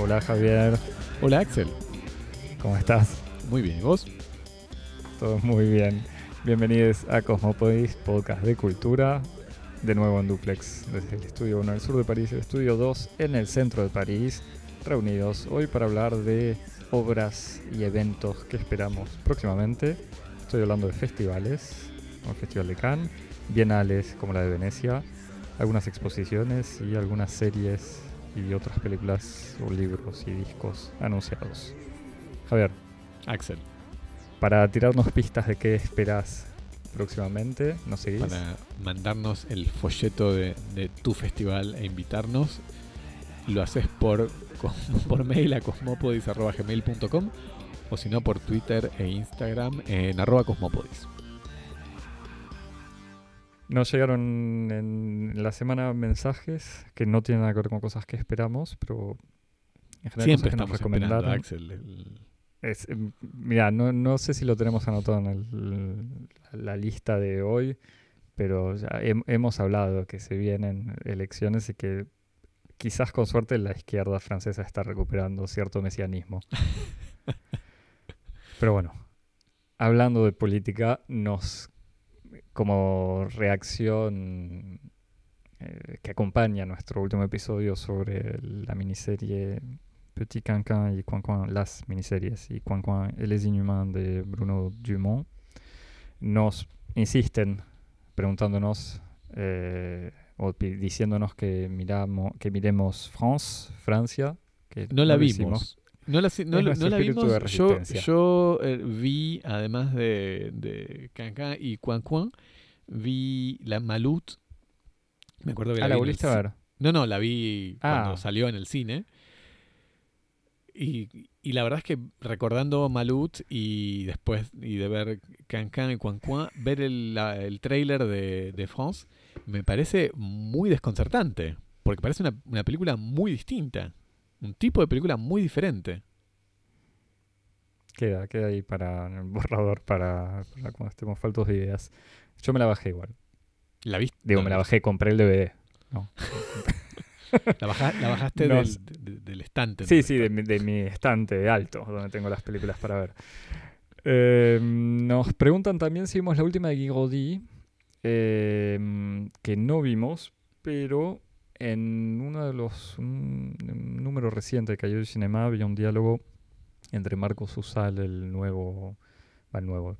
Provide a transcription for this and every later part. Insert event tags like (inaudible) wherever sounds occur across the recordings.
Hola Javier, Hola Axel. ¿cómo estás? Muy bien, ¿y vos? Todo muy bien. Bienvenidos a Cosmopodis, podcast de cultura, de nuevo en duplex, desde el estudio 1 al sur de París, el estudio 2 en el centro de París, reunidos hoy para hablar de obras y eventos que esperamos próximamente. Estoy hablando de festivales, como el Festival de Cannes, bienales como la de Venecia, algunas exposiciones y algunas series y otras películas o libros y discos anunciados. Javier, Axel. para tirarnos pistas de qué esperas próximamente, ¿nos seguís? Para mandarnos el folleto de, de tu festival e invitarnos, lo haces por, (laughs) por mail a cosmopodis.gmail.com o si no por Twitter e Instagram en arroba cosmopodis. Nos llegaron en la semana mensajes que no tienen nada que ver con cosas que esperamos, pero en general Siempre que nos estamos esperando, recomendaron. Axel. el- Es, em, mira, no, no sé si lo tenemos anotado en el- la lista de hoy, pero ya hem- hemos hablado que se vienen elecciones y que quizás con suerte la izquierda francesa está recuperando cierto mesianismo. (laughs) pero bueno, hablando de política, nos como reacción eh, que acompaña nuestro último episodio sobre la miniserie Petit Cancan y Coin Coin, las miniseries y Coin et les Inhumains de Bruno Dumont, nos insisten preguntándonos eh, o diciéndonos que, miramos, que miremos France, Francia. Que No la vimos. No la, no, nuestro no la vimos. Yo, yo eh, vi, además de, de Cancan y Quan Quan, vi la Malut. Me acuerdo que Ah, la la volviste a ver. No, no, la vi Ah. cuando salió en el cine. Y, y la verdad es que recordando Malut y después y de ver Cancan y Quan Quan, ver el, la- el trailer de, de France me parece muy desconcertante. Porque parece una, una película muy distinta. Un tipo de película muy diferente. Queda, queda ahí para en el borrador para, para cuando estemos faltos de ideas. Yo me la bajé igual. ¿La viste? Digo, No, me la bajé, compré el DVD. No. (laughs) La, baja- la bajaste No del, sé. de- del estante. Sí, ¿no? sí, de, mi- de mi estante de alto, donde tengo las películas para ver. Eh, nos preguntan también si vimos la última de Guigaudy, eh, que no vimos, pero en uno de los un, un número reciente de Cinema había un diálogo entre Marcos Usal, el nuevo, el nuevo,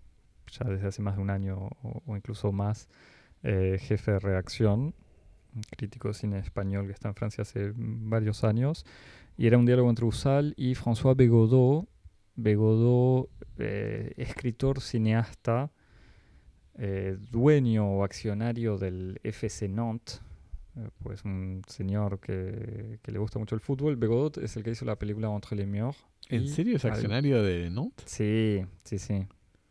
ya desde hace más de un año o, incluso más, eh, jefe de redacción, crítico de cine español que está en Francia hace varios años, y era un diálogo entre Usal y François Bégodeau. Bégodeau, eh, escritor, cineasta, eh, dueño o accionario del FC Nantes, pues un señor que, que le gusta mucho el fútbol. Bégodeau es el que hizo la película Entre les Murs. ¿En serio es al- accionario de Nantes? Sí, sí, sí.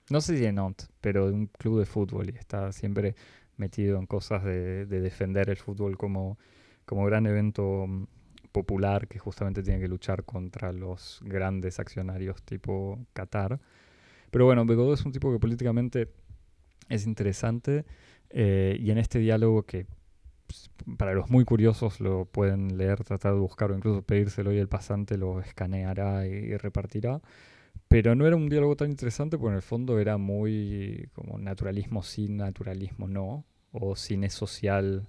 No sé si de Nantes, pero de un club de fútbol y está siempre metido en cosas de, de defender el fútbol como, como gran evento mm, popular que justamente tiene que luchar contra los grandes accionarios tipo Qatar. Pero bueno, Begodó es un tipo que políticamente es interesante eh, y en este diálogo que para los muy curiosos lo pueden leer, tratar de buscar o incluso pedírselo y el pasante lo escaneará y, y repartirá. Pero no era un diálogo tan interesante porque en el fondo era muy como naturalismo sí, naturalismo no, o cine social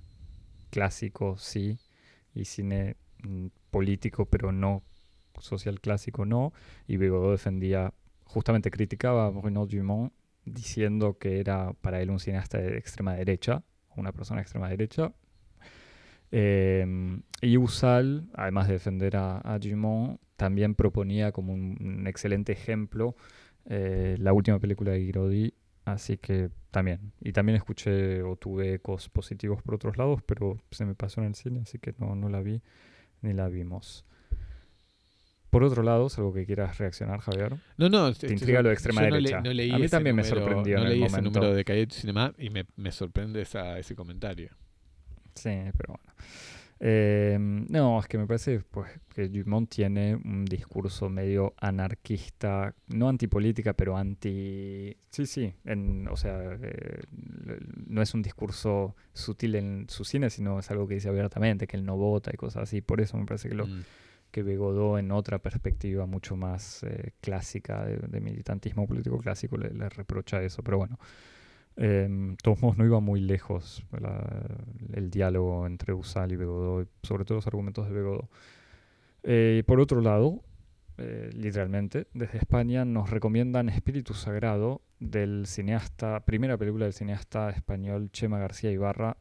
clásico sí, y cine mm, político pero no social clásico no, y Bigodot defendía, justamente criticaba a Bruno Dumont diciendo que era para él un cineasta de extrema derecha, una persona de extrema derecha. Eh, y Usal, además de defender a, a Dumont, también proponía como un, un excelente ejemplo eh, la última película de Girodi, así que también. Y también escuché o tuve ecos positivos por otros lados, pero se me pasó en el cine, así que no, no la vi ni la vimos. Por otro lado, es algo que quieras reaccionar, Javier. No, no. Te intriga lo de extrema no derecha. no leí A mí también me sorprendió No en el leí ese momento. número de du Cinema y me, me sorprende esa, ese comentario. Sí, pero bueno. Eh, no, es que me parece pues, que Dumont tiene un discurso medio anarquista, no antipolítica, pero anti... Sí, sí, en, o sea, eh, no es un discurso sutil en su cine, sino es algo que dice abiertamente, que él no vota y cosas así. Por eso me parece que, lo, Mm. que Begodó en otra perspectiva mucho más eh, clásica de, de militantismo político clásico le, le reprocha eso, pero bueno. Eh, no iba muy lejos el diálogo entre Usal y Begodó, sobre todo los argumentos de Begodó. Eh, por otro lado, eh, literalmente, desde España nos recomiendan Espíritu Sagrado del cineasta, primera película del cineasta español Chema García Ibarra,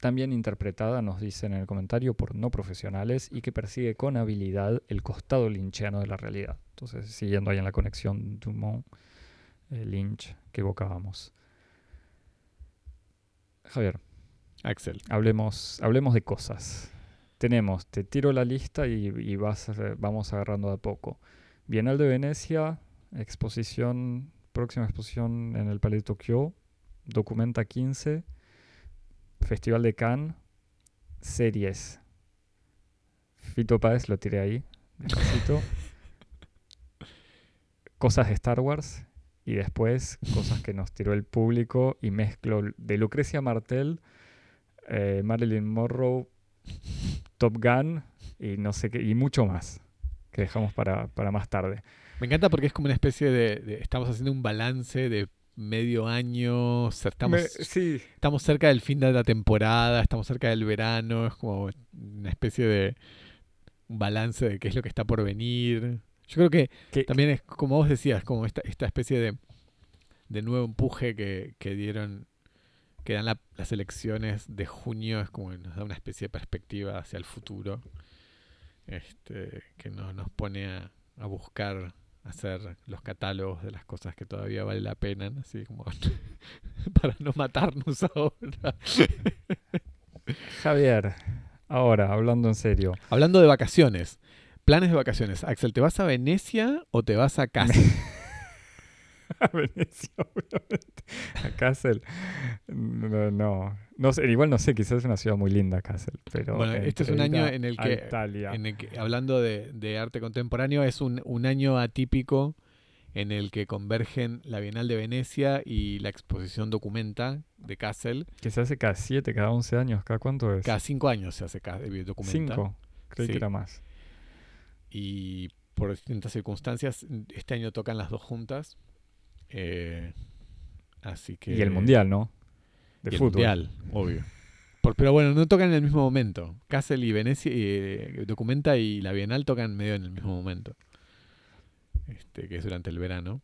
también interpretada, nos dicen en el comentario, por no profesionales y que persigue con habilidad el costado linchiano de la realidad. Entonces, siguiendo ahí en la conexión Dumont-Lynch que evocábamos. Javier, Axel. hablemos, hablemos de cosas. Tenemos, te tiro la lista y, y vas, a- vamos agarrando de a poco. Bienal de Venecia, exposición, próxima exposición en el Palais de Tokio, Documenta 15, Festival de Cannes, series. Fito Páez lo tiré ahí, despacito. (laughs) cosas de Star Wars y después cosas que nos tiró el público y mezclo de Lucrecia Martel, eh, Marilyn Monroe, Top Gun y no sé qué, y mucho más que dejamos para, para más tarde. Me encanta porque es como una especie de, de- Estamos haciendo un balance de medio año. Estamos, Me- sí, estamos cerca del fin de la temporada, estamos cerca del verano. Es como una especie de un balance de qué es lo que está por venir. Yo creo que que, también es como vos decías, como esta, esta especie de, de nuevo empuje que, que dieron, que dan la- las elecciones de junio, es como que nos da una especie de perspectiva hacia el futuro, este, que no, nos pone a, a buscar hacer los catálogos de las cosas que todavía vale la pena, así como (laughs) para no matarnos (laughs) ahora. Javier, ahora hablando en serio, Hablando de vacaciones, planes de vacaciones, Axel, ¿te vas a Venecia o te vas a casa? (laughs) a Venecia, obviamente, a Kassel, no, no, no sé, igual no sé, quizás es una ciudad muy linda Kassel, pero Bueno, este es un año en el que- en el que- hablando de, de arte contemporáneo, es un, un año atípico en el que convergen la Bienal de Venecia y la exposición Documenta de Kassel. que se hace cada 7, cada 11 años, ¿cada cuánto es? Cada cinco años se hace ca- eh, Documenta. 5, creí Sí. que era más. Y por distintas circunstancias, este año tocan las dos juntas. Eh, así que... Y el Mundial, ¿no? De y el fútbol. Mundial, obvio. Por- pero bueno, no tocan en el mismo momento. Kassel y Venecia, eh, Documenta y la Bienal tocan medio en el mismo momento. Este, que es durante el verano.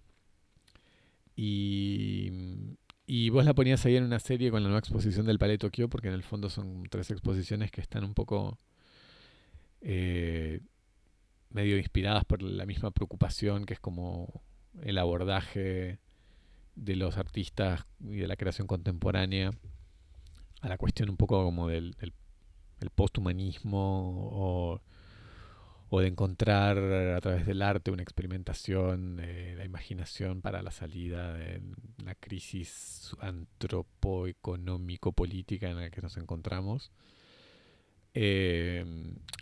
Y, y vos la ponías ahí en una serie con la nueva exposición del Palais Tokio, porque en el fondo son tres exposiciones que están un poco eh, medio inspiradas por la misma preocupación, que es como el abordaje de los artistas y de la creación contemporánea a la cuestión un poco como del, del el posthumanismo o, o de encontrar a través del arte una experimentación de la imaginación para la salida de la crisis antropoeconómico-política en la que nos encontramos. Eh,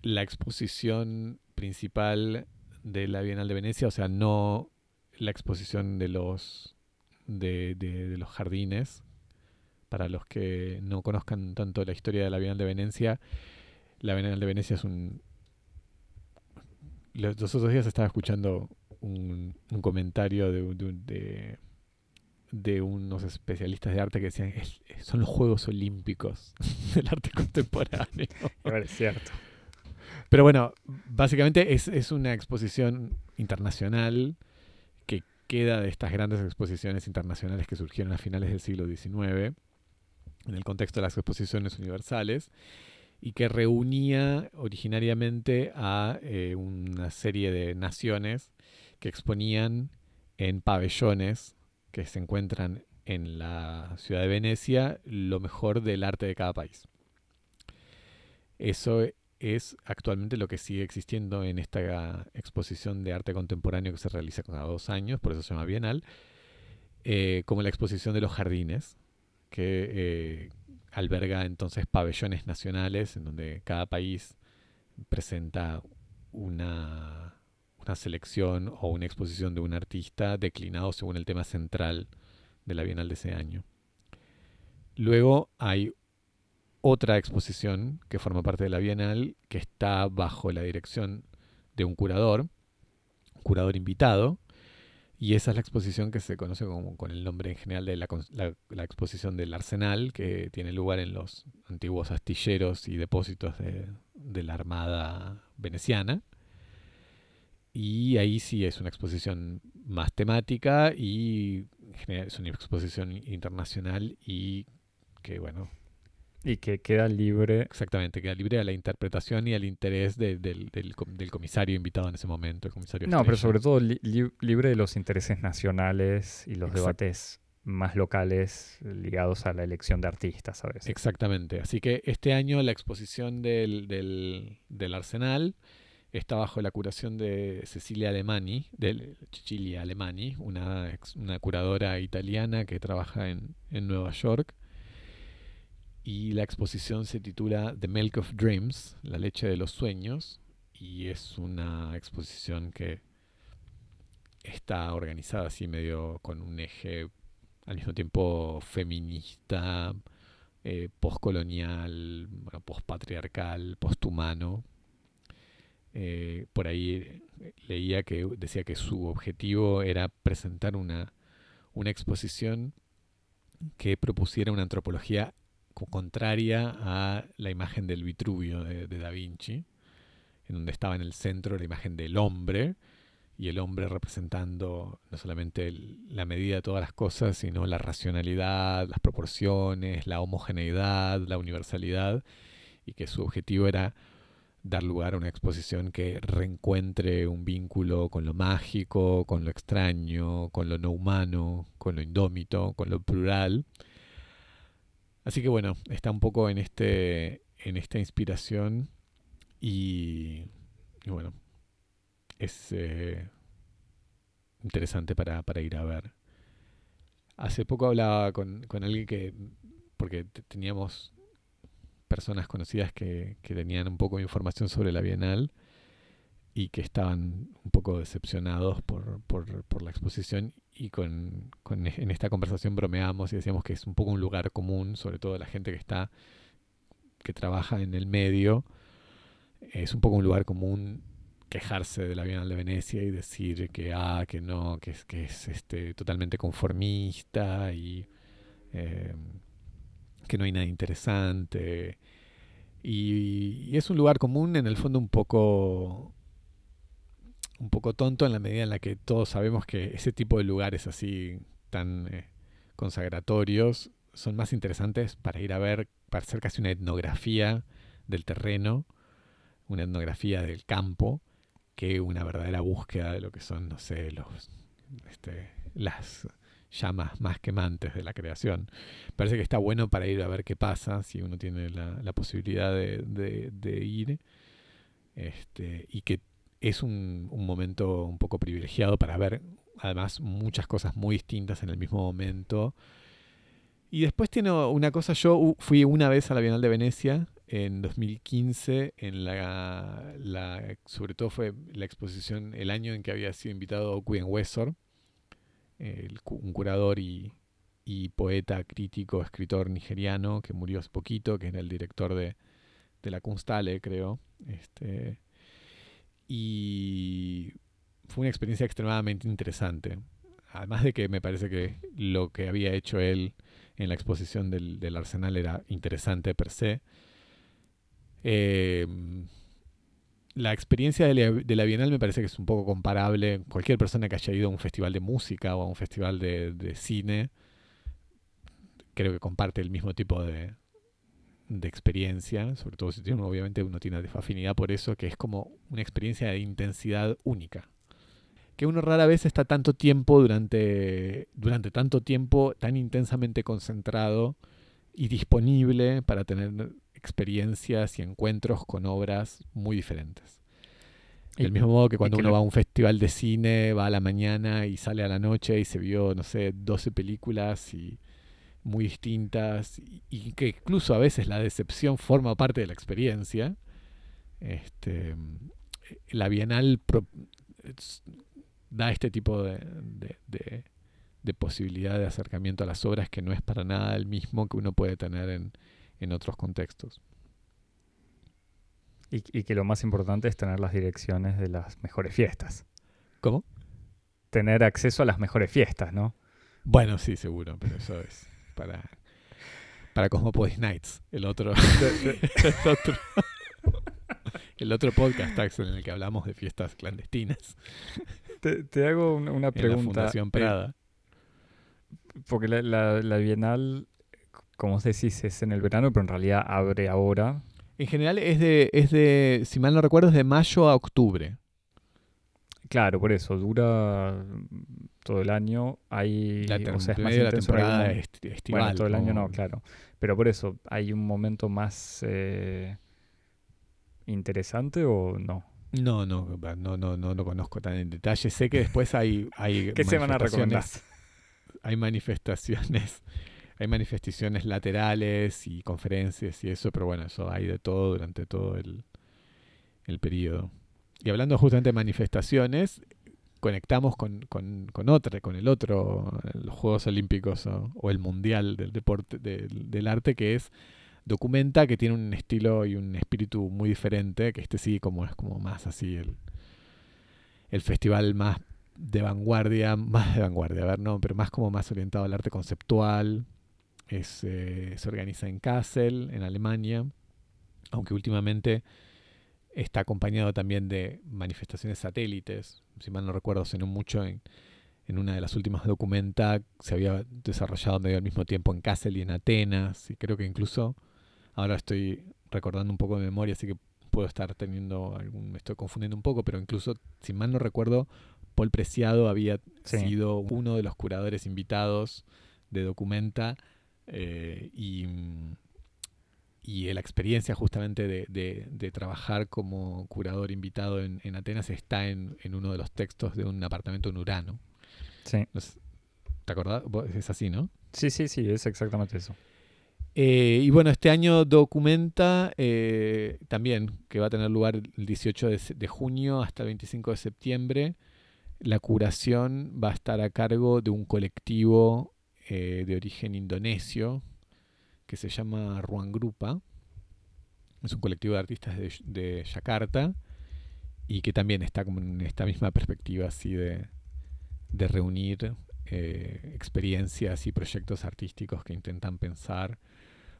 la exposición principal de la Bienal de Venecia, o sea, no la exposición de los de, de- los jardines. Para los que no conozcan tanto la historia de la Bienal de Venecia, la Bienal de Venecia es un... Los, los otros días estaba escuchando un, un comentario de, de, de- unos especialistas de arte que decían "Es- son los Juegos Olímpicos (laughs) del arte contemporáneo. Ver, es cierto. Pero bueno, básicamente es, es una exposición internacional que queda de estas grandes exposiciones internacionales que surgieron a finales del siglo XIX, en el contexto de las exposiciones universales, y que reunía originariamente a eh, una serie de naciones que exponían en pabellones que se encuentran en la ciudad de Venecia lo mejor del arte de cada país. Eso es actualmente lo que sigue existiendo en esta exposición de arte contemporáneo que se realiza cada dos años, por eso se llama Bienal, eh, como la exposición de los jardines, que eh, alberga entonces pabellones nacionales en donde cada país presenta una, una selección o una exposición de un artista declinado según el tema central de la Bienal de ese año. Luego hay otra exposición que forma parte de la Bienal que está bajo la dirección de un curador, un curador invitado, y esa es la exposición que se conoce con el nombre en general de la, exposición del Arsenal, que tiene lugar en los antiguos astilleros y depósitos de, de la Armada veneciana. Y ahí sí es una exposición más temática y es una exposición internacional y que, bueno, y que queda libre. Exactamente, queda libre a la interpretación y al interés del, del, comisario invitado en ese momento, el comisario No, pero sobre todo libre de los intereses nacionales y los debates más locales ligados a la elección de artistas veces. Exactamente. Así que este año la exposición del, del, Arsenal está bajo la curación de Cecilia Alemani, de Cecilia Alemani, una, curadora italiana que trabaja en, en Nueva York y la exposición se titula The Milk of Dreams, la leche de los sueños, y es una exposición que está organizada así medio con un eje al mismo tiempo feminista, eh, postcolonial, postpatriarcal, posthumano. Eh, por ahí leía que decía que su objetivo era presentar una, una exposición que propusiera una antropología contraria a la imagen del Vitruvio de, Da Vinci, en donde estaba en el centro la imagen del hombre, y el hombre representando no solamente la medida de todas las cosas, sino la racionalidad, las proporciones, la homogeneidad, la universalidad, y que su objetivo era dar lugar a una exposición que reencuentre un vínculo con lo mágico, con lo extraño, con lo no humano, con lo indómito, con lo plural, Así que bueno, está un poco en, este, en esta inspiración y, bueno, es eh, interesante para, ir a ver. Hace poco hablaba con, alguien que, porque teníamos personas conocidas que, que, tenían un poco de información sobre la Bienal y que estaban un poco decepcionados por, por, por la exposición y con, con, en esta conversación bromeamos y decíamos que es un poco un lugar común, sobre todo la gente que está, que trabaja en el medio, es un poco un lugar común quejarse de la Bienal de Venecia y decir que ah, que no, que es, que es este, totalmente conformista y eh, que no hay nada interesante. Y, es un lugar común en el fondo un poco un poco tonto en la medida en la que todos sabemos que ese tipo de lugares así tan eh, consagratorios son más interesantes para ir a ver, para hacer casi una etnografía del terreno, una etnografía del campo, que una verdadera búsqueda de lo que son, no sé, los, este, las llamas más quemantes de la creación. Parece que está bueno para ir a ver qué pasa, si uno tiene la, posibilidad de, ir, este, y que es un, momento un poco privilegiado para ver además muchas cosas muy distintas en el mismo momento. Y después tiene una cosa, yo fui una vez a la Bienal de Venecia en 2015, en la, sobre todo fue la exposición, el año en que había sido invitado Quinn Wessor, un curador y, poeta, crítico, escritor nigeriano que murió hace poquito, que era el director de, la Kunsthalle, creo. Este, y fue una experiencia extremadamente interesante. Además de que me parece que lo que había hecho él en la exposición del, Arsenal era interesante per se. Em, la experiencia de la, Bienal me parece que es un poco comparable. Cualquier persona que haya ido a un festival de música o a un festival de cine, creo que comparte el mismo tipo de, de experiencia, sobre todo si tiene, obviamente uno tiene afinidad por eso, que es como una experiencia de intensidad única. Que uno rara vez está tanto tiempo durante, durante tanto tiempo tan intensamente concentrado y disponible para tener experiencias y encuentros con obras muy diferentes. Del mismo modo que cuando uno va a un festival de cine, va a la mañana y sale a la noche y se vio, no sé, 12 películas y muy distintas y, que incluso a veces la decepción forma parte de la experiencia. Este, la Bienal da este tipo de, de, posibilidad de acercamiento a las obras que no es para nada el mismo que uno puede tener en, en otros contextos. Y, y, que lo más importante es tener las direcciones de las mejores fiestas. ¿Cómo? Tener acceso a las mejores fiestas, ¿no? Bueno, sí, seguro, pero eso es para, para Cosmopolis Nights, el otro, (laughs) el otro, el otro podcast en el que hablamos de fiestas clandestinas. Te, hago una pregunta. En la Fundación Prada. porque la, la, la Bienal, como se dice, es en el verano, pero en realidad abre ahora. En general es de, es de, si mal no recuerdo, es de mayo a octubre. Claro, por eso, dura todo el año. Hay, la, o sea, es más la temporada estival. Bueno, todo el año no, claro. Pero por eso, ¿hay un momento más eh, interesante o no? No, no, no, no, no lo conozco tan en detalle. Sé que después hay, hay (laughs) ¿Qué se van a recomendar? Hay manifestaciones, hay manifestaciones laterales y conferencias y eso, pero bueno, eso hay de todo durante todo el, el periodo. Y hablando justamente de manifestaciones, conectamos con, con, con otra, con el otro, los Juegos Olímpicos o, el Mundial del deporte, del, arte, que es Documenta, que tiene un estilo y un espíritu muy diferente, que este sí como es como más así el, el festival más de vanguardia, más de vanguardia, a ver, no, pero más como más orientado al arte conceptual. Es, eh, se organiza en Kassel, en Alemania, aunque últimamente está acompañado también de manifestaciones satélites. Si mal no recuerdo, no mucho en, en una de las últimas documentas se había desarrollado medio al mismo tiempo en Kassel y en Atenas. Y creo que incluso ahora estoy recordando un poco de memoria, así que puedo estar teniendo algún. Me estoy confundiendo un poco, pero incluso, si mal no recuerdo, Paul Preciado había sido uno de los curadores invitados de Documenta. Eh, y y la experiencia justamente de, trabajar como curador invitado en, Atenas está en, uno de los textos de un apartamento en Urano. Sí. ¿Te acordás? Es así, ¿no? Sí, sí, sí, es exactamente eso. Eh, y bueno, este año documenta eh, también que va a tener lugar el 18 de, junio hasta el 25 de septiembre. La curación va a estar a cargo de un colectivo eh, de origen indonesio que se llama Ruan Grupa. Es un colectivo de artistas de, de Yakarta y que también está como en esta misma perspectiva así de, de reunir eh, experiencias y proyectos artísticos que intentan pensar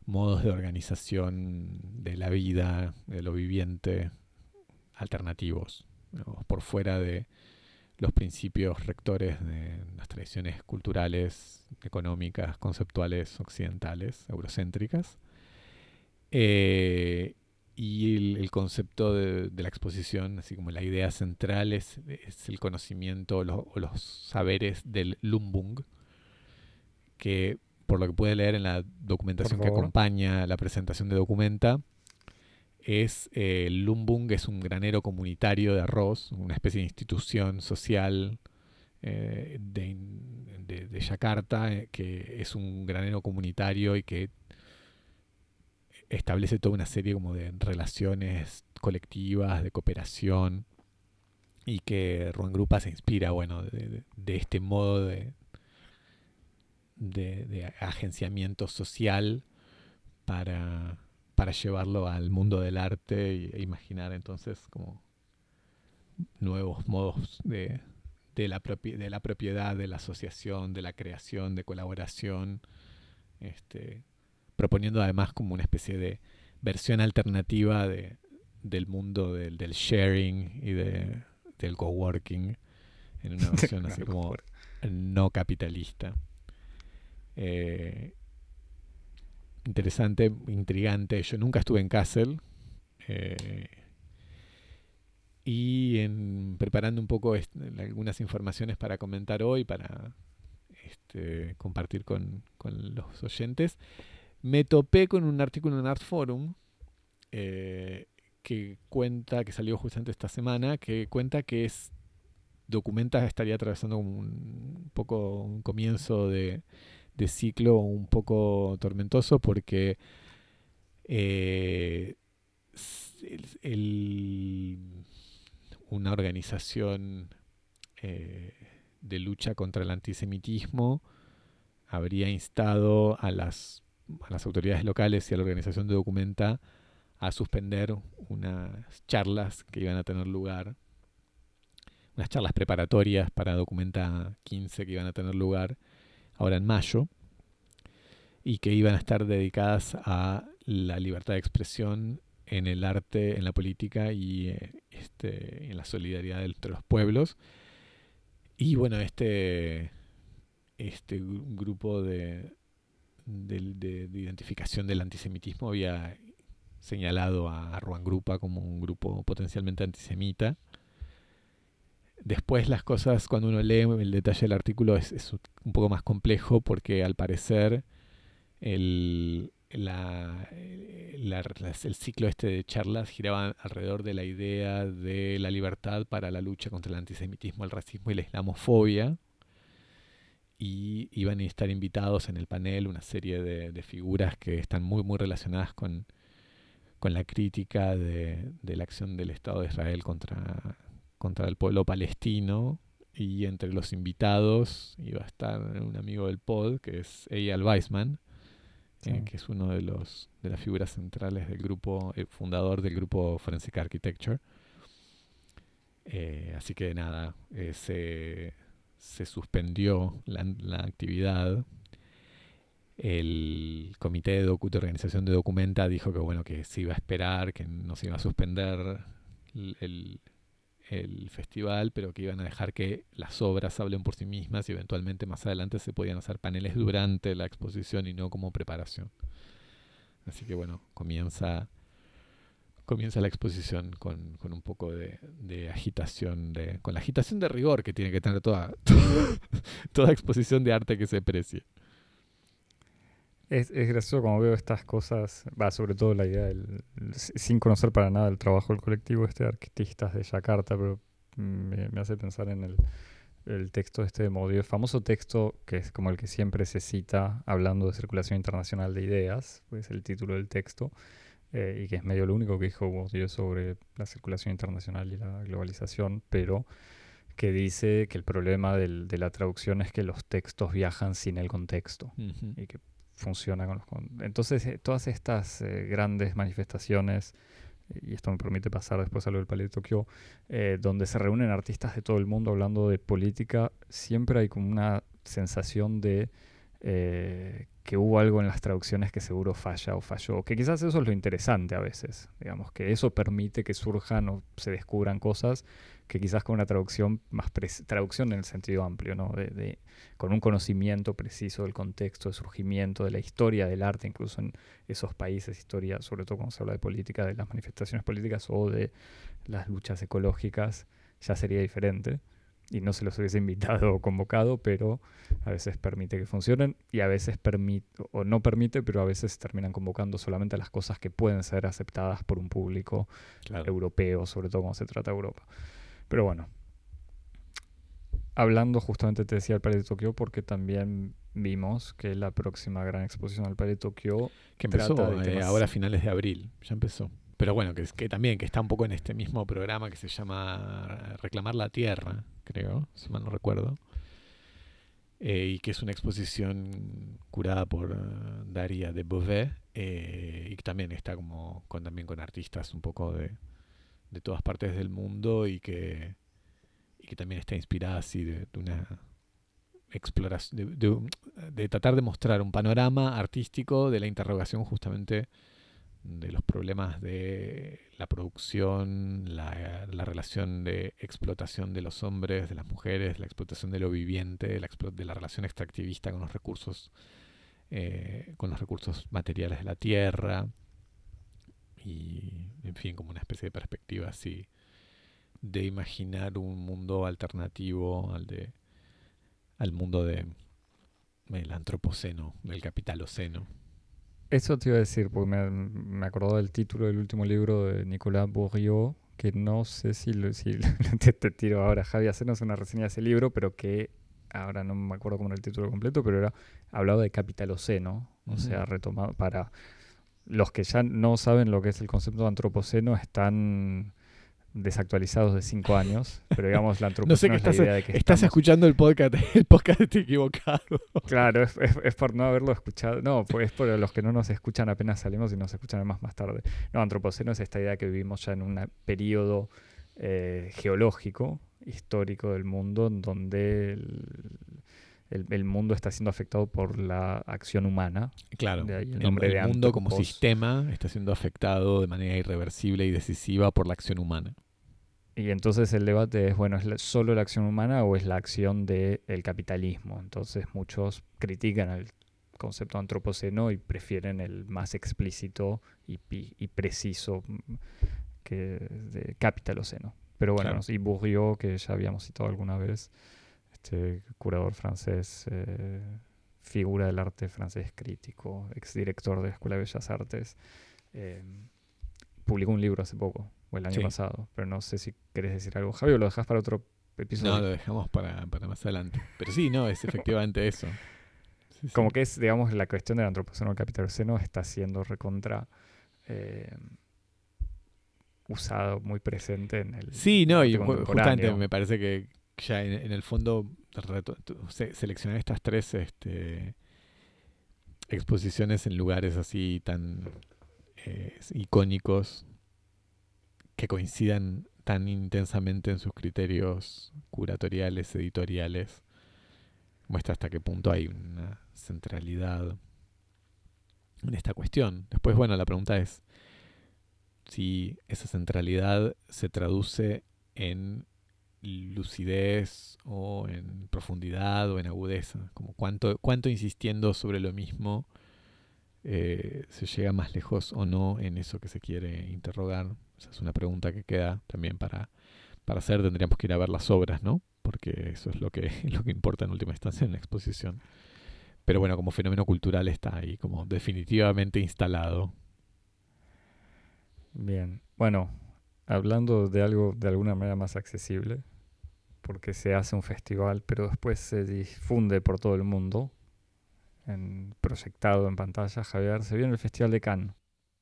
modos de organización de la vida, de lo viviente, alternativos, por fuera de los principios rectores de las tradiciones culturales, económicas, conceptuales occidentales, eurocéntricas. Eh, y el, concepto de, la exposición, así como la idea central, es, el conocimiento o los saberes del Lumbung, que por lo que puede leer en la documentación que acompaña la presentación de Documenta, es eh, Lumbung es un granero comunitario de arroz, una especie de institución social eh, de, de, Yakarta, eh, que es un granero comunitario y que establece toda una serie como de relaciones colectivas, de cooperación, y que Ruan Grupa se inspira, bueno, de, de este modo de, de, agenciamiento social para para llevarlo al mundo del arte e imaginar entonces como nuevos modos de, de, la, de la propiedad, de la asociación, de la creación, de colaboración, este, proponiendo además como una especie de versión alternativa de, del mundo del, del sharing y de, del coworking en una (laughs) versión así como no capitalista. Eh, interesante, intrigante. Yo nunca estuve en Kassel. Eh, y en, preparando un poco algunas informaciones para comentar hoy, para este, compartir con, los oyentes, me topé con un artículo en Art Forum eh, que cuenta, que salió justamente esta semana, que cuenta que es documenta estaría atravesando un, poco un comienzo de, de ciclo un poco tormentoso porque eh, una organización eh, de lucha contra el antisemitismo habría instado a las, a las autoridades locales y a la organización de Documenta a suspender unas charlas que iban a tener lugar, unas charlas preparatorias para Documenta 15 que iban a tener lugar ahora en mayo y que iban a estar dedicadas a la libertad de expresión en el arte, en la política y eh, este, en la solidaridad entre los pueblos. Y bueno, este, este grupo de, de, identificación del antisemitismo había señalado a Ruan Grupa como un grupo potencialmente antisemita. Después las cosas, cuando uno lee el detalle del artículo, es, un poco más complejo porque al parecer el, el ciclo este de charlas giraba alrededor de la idea de la libertad para la lucha contra el antisemitismo, el racismo y la islamofobia. Y iban a estar invitados en el panel una serie de, figuras que están muy, muy relacionadas con, con la crítica de, de, la acción del Estado de Israel contra, contra el pueblo palestino. Y entre los invitados iba a estar un amigo del pod, que es Eyal Weissman, que es uno de los de las figuras centrales del grupo, el fundador del grupo Forensic Architecture. Eh, así que nada, eh, se, se, suspendió la, la, actividad. El comité de, de, organización de Documenta dijo que bueno que se iba a esperar, que no se iba a suspender el, el festival, pero que iban a dejar que las obras hablen por sí mismas y eventualmente más adelante se podían hacer paneles durante la exposición y no como preparación. Así que bueno, comienza, comienza la exposición con, con un poco de, de, agitación, de, con la agitación de rigor que tiene que tener toda, (laughs) toda exposición de arte que se precie. Es, es, gracioso como veo estas cosas, va, sobre todo la idea del, sin conocer para nada el trabajo del colectivo este de artistas de Yakarta, pero me, me hace pensar en el, el, texto este de Modio, el famoso texto que es como el que siempre se cita hablando de circulación internacional de ideas, pues el título del texto, eh, y que es medio lo único que dijo Modio sobre la circulación internacional y la globalización, pero que dice que el problema del, de la traducción es que los textos viajan sin el contexto uh -huh. y que funciona con los... Entonces, eh, todas estas eh, grandes manifestaciones, y esto me permite pasar después a lo del Palais de Tokio, eh, donde se reúnen artistas de todo el mundo hablando de política, siempre hay como una sensación de eh, que hubo algo en las traducciones que seguro falla o falló, que quizás eso es lo interesante a veces, digamos, que eso permite que surjan o se descubran cosas que quizás con una traducción más traducción en el sentido amplio, ¿no? De, de, con un conocimiento preciso del contexto de surgimiento, de la historia del arte, incluso en esos países, historia, sobre todo cuando se habla de política, de las manifestaciones políticas o de las luchas ecológicas, ya sería diferente y no se los hubiese invitado o convocado, pero a veces permite que funcionen y a veces permite, o no permite, pero a veces terminan convocando solamente las cosas que pueden ser aceptadas por un público claro. europeo, sobre todo cuando se trata de Europa. Pero bueno, hablando justamente te decía el Palais de Tokio porque también vimos que la próxima gran exposición al Palais de Tokio que empezó eh, ahora a finales de abril, ya empezó. Pero bueno, que, que también que está un poco en este mismo programa que se llama Reclamar la Tierra, creo, si mal no recuerdo. Eh, y que es una exposición curada por uh, Daria de Beauvais eh, y que también está como con, también con artistas un poco de, de todas partes del mundo y que, y que también está inspirada así de, de una exploración, de, de, de, tratar de mostrar un panorama artístico de la interrogación justamente de los problemas de la producción, la, la, relación de explotación de los hombres, de las mujeres, la explotación de lo viviente, de la, de la relación extractivista con los recursos, eh, con los recursos materiales de la tierra y, en fin, como una especie de perspectiva así de imaginar un mundo alternativo al de al mundo de el antropoceno, del capitaloceno. Eso te iba a decir, porque me, me acordó del título del último libro de Nicolas Bourriot, que no sé si, lo, si (laughs) te, te, tiro ahora, Javi, hacernos una reseña de ese libro, pero que ahora no me acuerdo cómo era el título completo, pero era hablaba de capitaloceno, o sea, retomado para los que ya no saben lo que es el concepto de antropoceno están desactualizados de cinco años, pero digamos la antropoceno (laughs) no sé que es la estás, idea de que estás estamos- escuchando el podcast, (laughs) el podcast equivocado. Claro, es, es- es por no haberlo escuchado. No, pues es por los que no nos escuchan apenas salimos y nos escuchan más más tarde. No, antropoceno es esta idea que vivimos ya en un periodo eh, geológico, histórico del mundo, en donde el, el- el mundo está siendo afectado por la acción humana. Claro, De ahí el el, nombre el de mundo como sistema está siendo afectado de manera irreversible y decisiva por la acción humana. Y entonces el debate es, bueno, ¿es solo la acción humana o es la acción del capitalismo? Entonces muchos critican el concepto antropoceno y prefieren el más explícito y, pi- y preciso mm, que de capitaloceno. Pero bueno, Claro. y Bourdieu, que ya habíamos citado alguna vez, este curador francés, eh, figura del arte francés crítico, exdirector de la Escuela de Bellas Artes, eh, publicó un libro hace poco, o el año Sí. pasado, pero no sé si querés decir algo. Javier, lo dejas para otro episodio. No, lo dejamos para, para más adelante. Pero sí, no, es efectivamente (laughs) eso. Sí, sí. Como que es, digamos, la cuestión del antropoceno al capitaloceno está siendo recontra eh, usado, muy presente en el Sí, no, y ju- justamente me parece que ya en, en el fondo se- seleccionar estas tres este, exposiciones en lugares así tan eh, icónicos que coincidan tan intensamente en sus criterios curatoriales, editoriales, muestra hasta qué punto hay una centralidad en esta cuestión. Después, bueno, la pregunta es si esa centralidad se traduce en lucidez o en profundidad o en agudeza, como cuánto, cuánto insistiendo sobre lo mismo eh, se llega más lejos o no en eso que se quiere interrogar. Esa es una pregunta que queda también para, para hacer, tendríamos que ir a ver las obras, ¿no? Porque eso es lo que, (laughs) lo que importa en última instancia en la exposición. Pero bueno, como fenómeno cultural está ahí, como definitivamente instalado. Bien, bueno, hablando de algo de alguna manera más accesible, porque se hace un festival, pero después se difunde por todo el mundo, en, proyectado en pantalla, Javier, se viene el Festival de Cannes.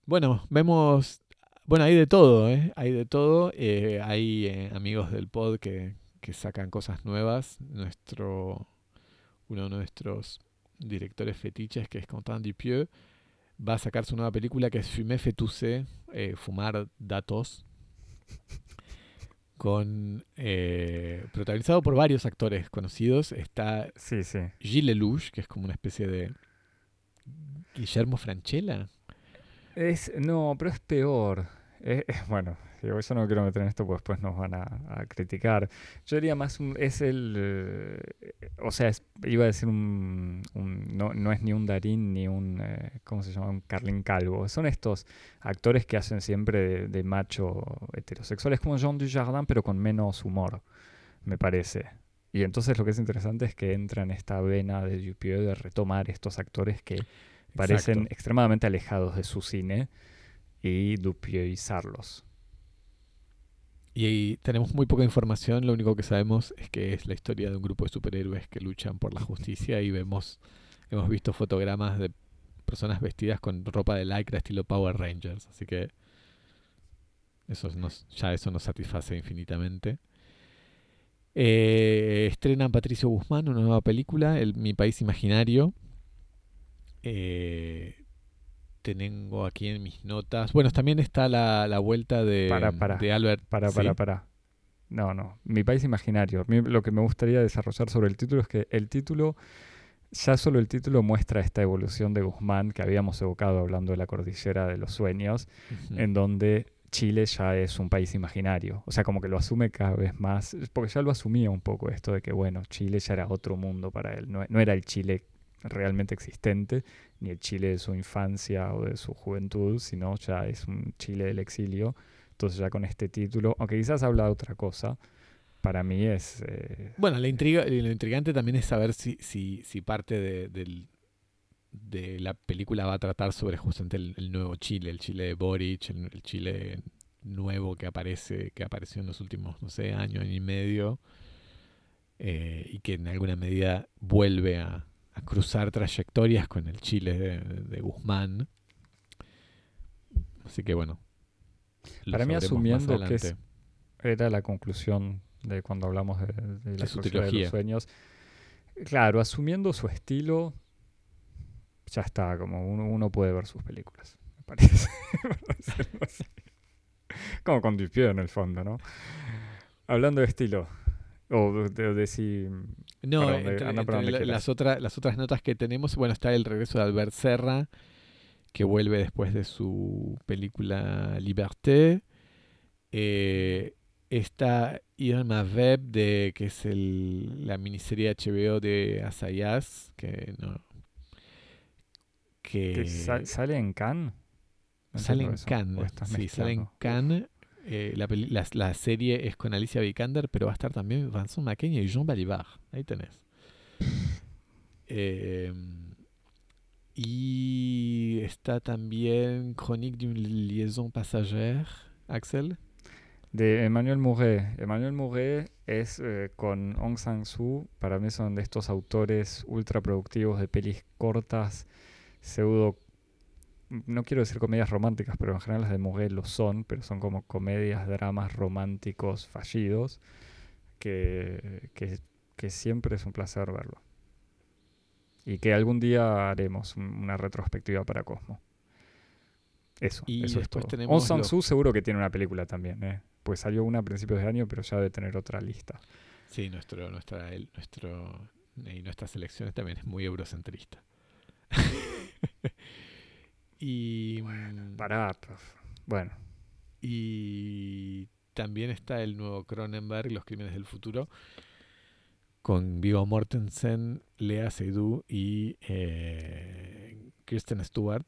Bueno, vemos, bueno, hay de todo, ¿eh? Hay de todo. eh, hay eh, amigos del pod que, que sacan cosas nuevas. Nuestro, uno de nuestros directores fetiches, que es Quentin Dupieux, va a sacar su nueva película que es Fumer Fetoussé, eh, Fumar Datos, (laughs) con eh, protagonizado por varios actores conocidos. Está Sí, sí. Gilles Lelouch, que es como una especie de Guillermo Franchella. Es, no, pero es peor. Bueno, yo no quiero meter en esto porque después nos van a, criticar. Yo diría más, un- es el, eh, o sea, iba a decir un- no, no es ni un Darín ni un, eh, ¿cómo se llama? Un Carlin Calvo. Son estos actores que hacen siempre de, de macho heterosexual. Es como Jean Dujardin, pero con menos humor, me parece. Y entonces lo que es interesante es que entra en esta vena de Dupieux de retomar estos actores que parecen Exacto. extremadamente alejados de su cine y dupieizarlos. Y tenemos muy poca información, lo único que sabemos es que es la historia de un grupo de superhéroes que luchan por la justicia y vemos, hemos visto fotogramas de personas vestidas con ropa de lycra estilo Power Rangers, así que eso nos, ya eso nos satisface infinitamente. Eh, estrenan Patricio Guzmán una nueva película, el, Mi País Imaginario. Eh, tengo aquí en mis notas. Bueno, también está la, la vuelta de, Para, para. de Albert. Para, ¿sí? para, para. No, no. Mi país imaginario. Lo que me gustaría desarrollar sobre el título es que el título, ya solo el título muestra esta evolución de Guzmán que habíamos evocado hablando de la cordillera de los sueños, en donde Chile ya es un país imaginario. O sea, como que lo asume cada vez más, porque ya lo asumía un poco esto de que, bueno, Chile ya era otro mundo para él. No, no era el Chile realmente existente, ni el Chile de su infancia o de su juventud, sino ya es un Chile del exilio. Entonces ya con este título, aunque quizás habla de otra cosa, para mí es... eh, Bueno, la intriga, lo intrigante también es saber si, si, si parte de, la película va a tratar sobre justamente el, el nuevo Chile, el Chile de Boric, el, el Chile nuevo que aparece, que apareció en los últimos, no sé, año, año y medio. eh, y que en alguna medida vuelve a, a cruzar trayectorias con el Chile de, de Guzmán. Así que bueno. Para mí, asumiendo que es-. Era la conclusión de cuando hablamos de, de la sociedad de los sueños. Claro, asumiendo su estilo, ya está, como uno, uno puede ver sus películas, me parece. (laughs) Como con Dupieux en el fondo, ¿no? Hablando de estilo, o de, de si... No, Para donde- entre, la- las, otras las otras notas que tenemos, bueno, está el regreso de Albert Serra, que vuelve después de su película Liberté. Eh, está Irma Web, de, que es el, la miniserie HBO de Asayas, que no... Que, que sa- ¿Sale en Cannes? No sale en Cannes. Sí, sale en. Cannes. Eh, la, la, serie es con Alicia Vikander, pero va a estar también Vincent Macaigne y Jean Balibar. Ahí tenés. Eh, y está también Chronique d'une liaison passagère, Axel. De Emmanuel Mouret. Emmanuel Mouret es eh, con Aung San Suu. Para mí son de estos autores ultra productivos de pelis cortas, pseudo. No quiero decir comedias románticas, pero en general las de Mouret lo son, pero son como comedias, dramas románticos fallidos, que, que, que siempre es un placer verlo. Y que algún día haremos un- una retrospectiva para Cosmo. Eso, Y eso es todo. tenemos Aung San los- Suu seguro que tiene una película también, ¿eh? Pues salió una a principios de año, pero ya debe tener otra lista. Sí, nuestro, nuestra, el- nuestro, y nuestra selección también es muy eurocentrista. (laughs) y, Baratos. Bueno, y también está el nuevo Cronenberg, Los Crímenes del Futuro, con Viggo Mortensen, Lea Seydoux y eh, Kristen Stewart.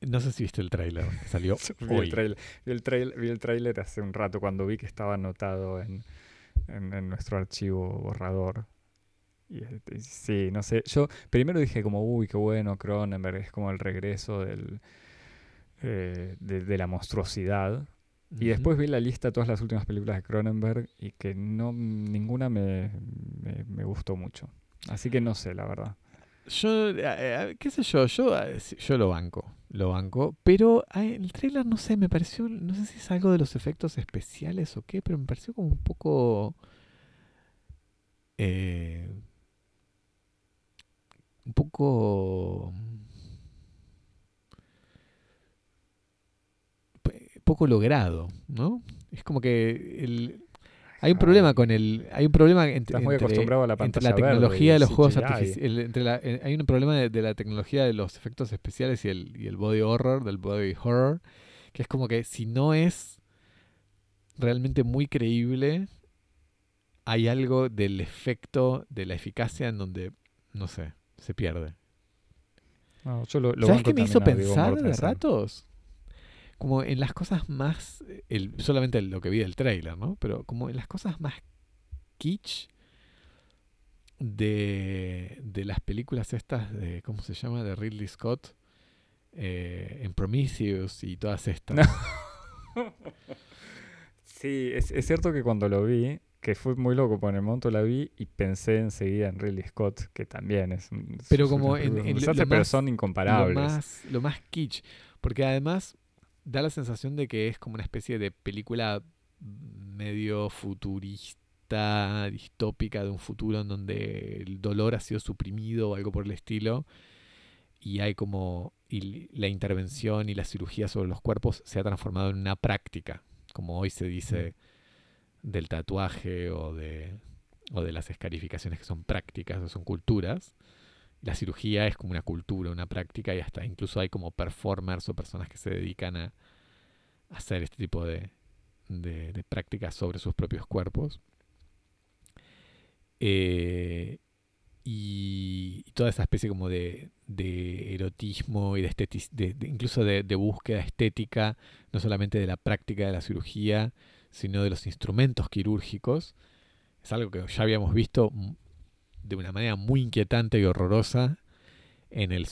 No sé si viste el tráiler, salió vi hoy. el, trailer, vi, el trail- vi el tráiler hace un rato cuando vi que estaba anotado en, en- en nuestro archivo borrador. Y, este, sí, no sé. Yo primero dije como, uy, qué bueno, Cronenberg, es como el regreso del, eh, de, de la monstruosidad. Y después vi la lista de todas las últimas películas de Cronenberg y que no ninguna me, me, me gustó mucho. Así que no sé, la verdad. Yo, eh, eh, qué sé yo, yo, yo lo banco, lo banco, pero el trailer no sé, me pareció, no sé si es algo de los efectos especiales o qué, pero me pareció como un poco, eh, un poco, pe- poco logrado, ¿no? Es como que el, hay un problema Ay. con el, hay un problema ent- Estás muy entre- acostumbrado a la entre la tecnología y de los juegos artificiales. Eh, hay un problema de, de la tecnología de los efectos especiales y el, y el body horror, del body horror, que es como que si no es realmente muy creíble, hay algo del efecto, de la eficacia en donde, no sé, se pierde. No, yo lo, lo ¿Sabes qué me hizo pensar de ratos? Como en las cosas más, el, solamente lo que vi del trailer, ¿no? Pero como en las cosas más kitsch de, de las películas estas de, ¿cómo se llama? De Ridley Scott, eh, en Prometheus y todas estas. No. (laughs) Sí, es, es cierto que cuando lo vi, que fue muy loco, porque en el momento la vi y pensé enseguida en Ridley Scott, que también es un, Pero es como en- en lo- desastre, lo pero más- son lo incomparables. más, lo más kitsch. Porque además da la sensación de que es como una especie de película medio futurista, distópica de un futuro en donde el dolor ha sido suprimido o algo por el estilo. Y hay como. Y la intervención y la cirugía sobre los cuerpos se ha transformado en una práctica. Como hoy se dice del tatuaje o de, o de las escarificaciones que son prácticas o son culturas la cirugía es como una cultura, una práctica y hasta incluso hay como performers o personas que se dedican a hacer este tipo de, de- prácticas sobre sus propios cuerpos. Eh, y, toda esa especie como de, de erotismo y de, estetis- incluso de búsqueda estética, no solamente de la práctica de la cirugía, sino de los instrumentos quirúrgicos. Es algo que ya habíamos visto de una manera muy inquietante y horrorosa en el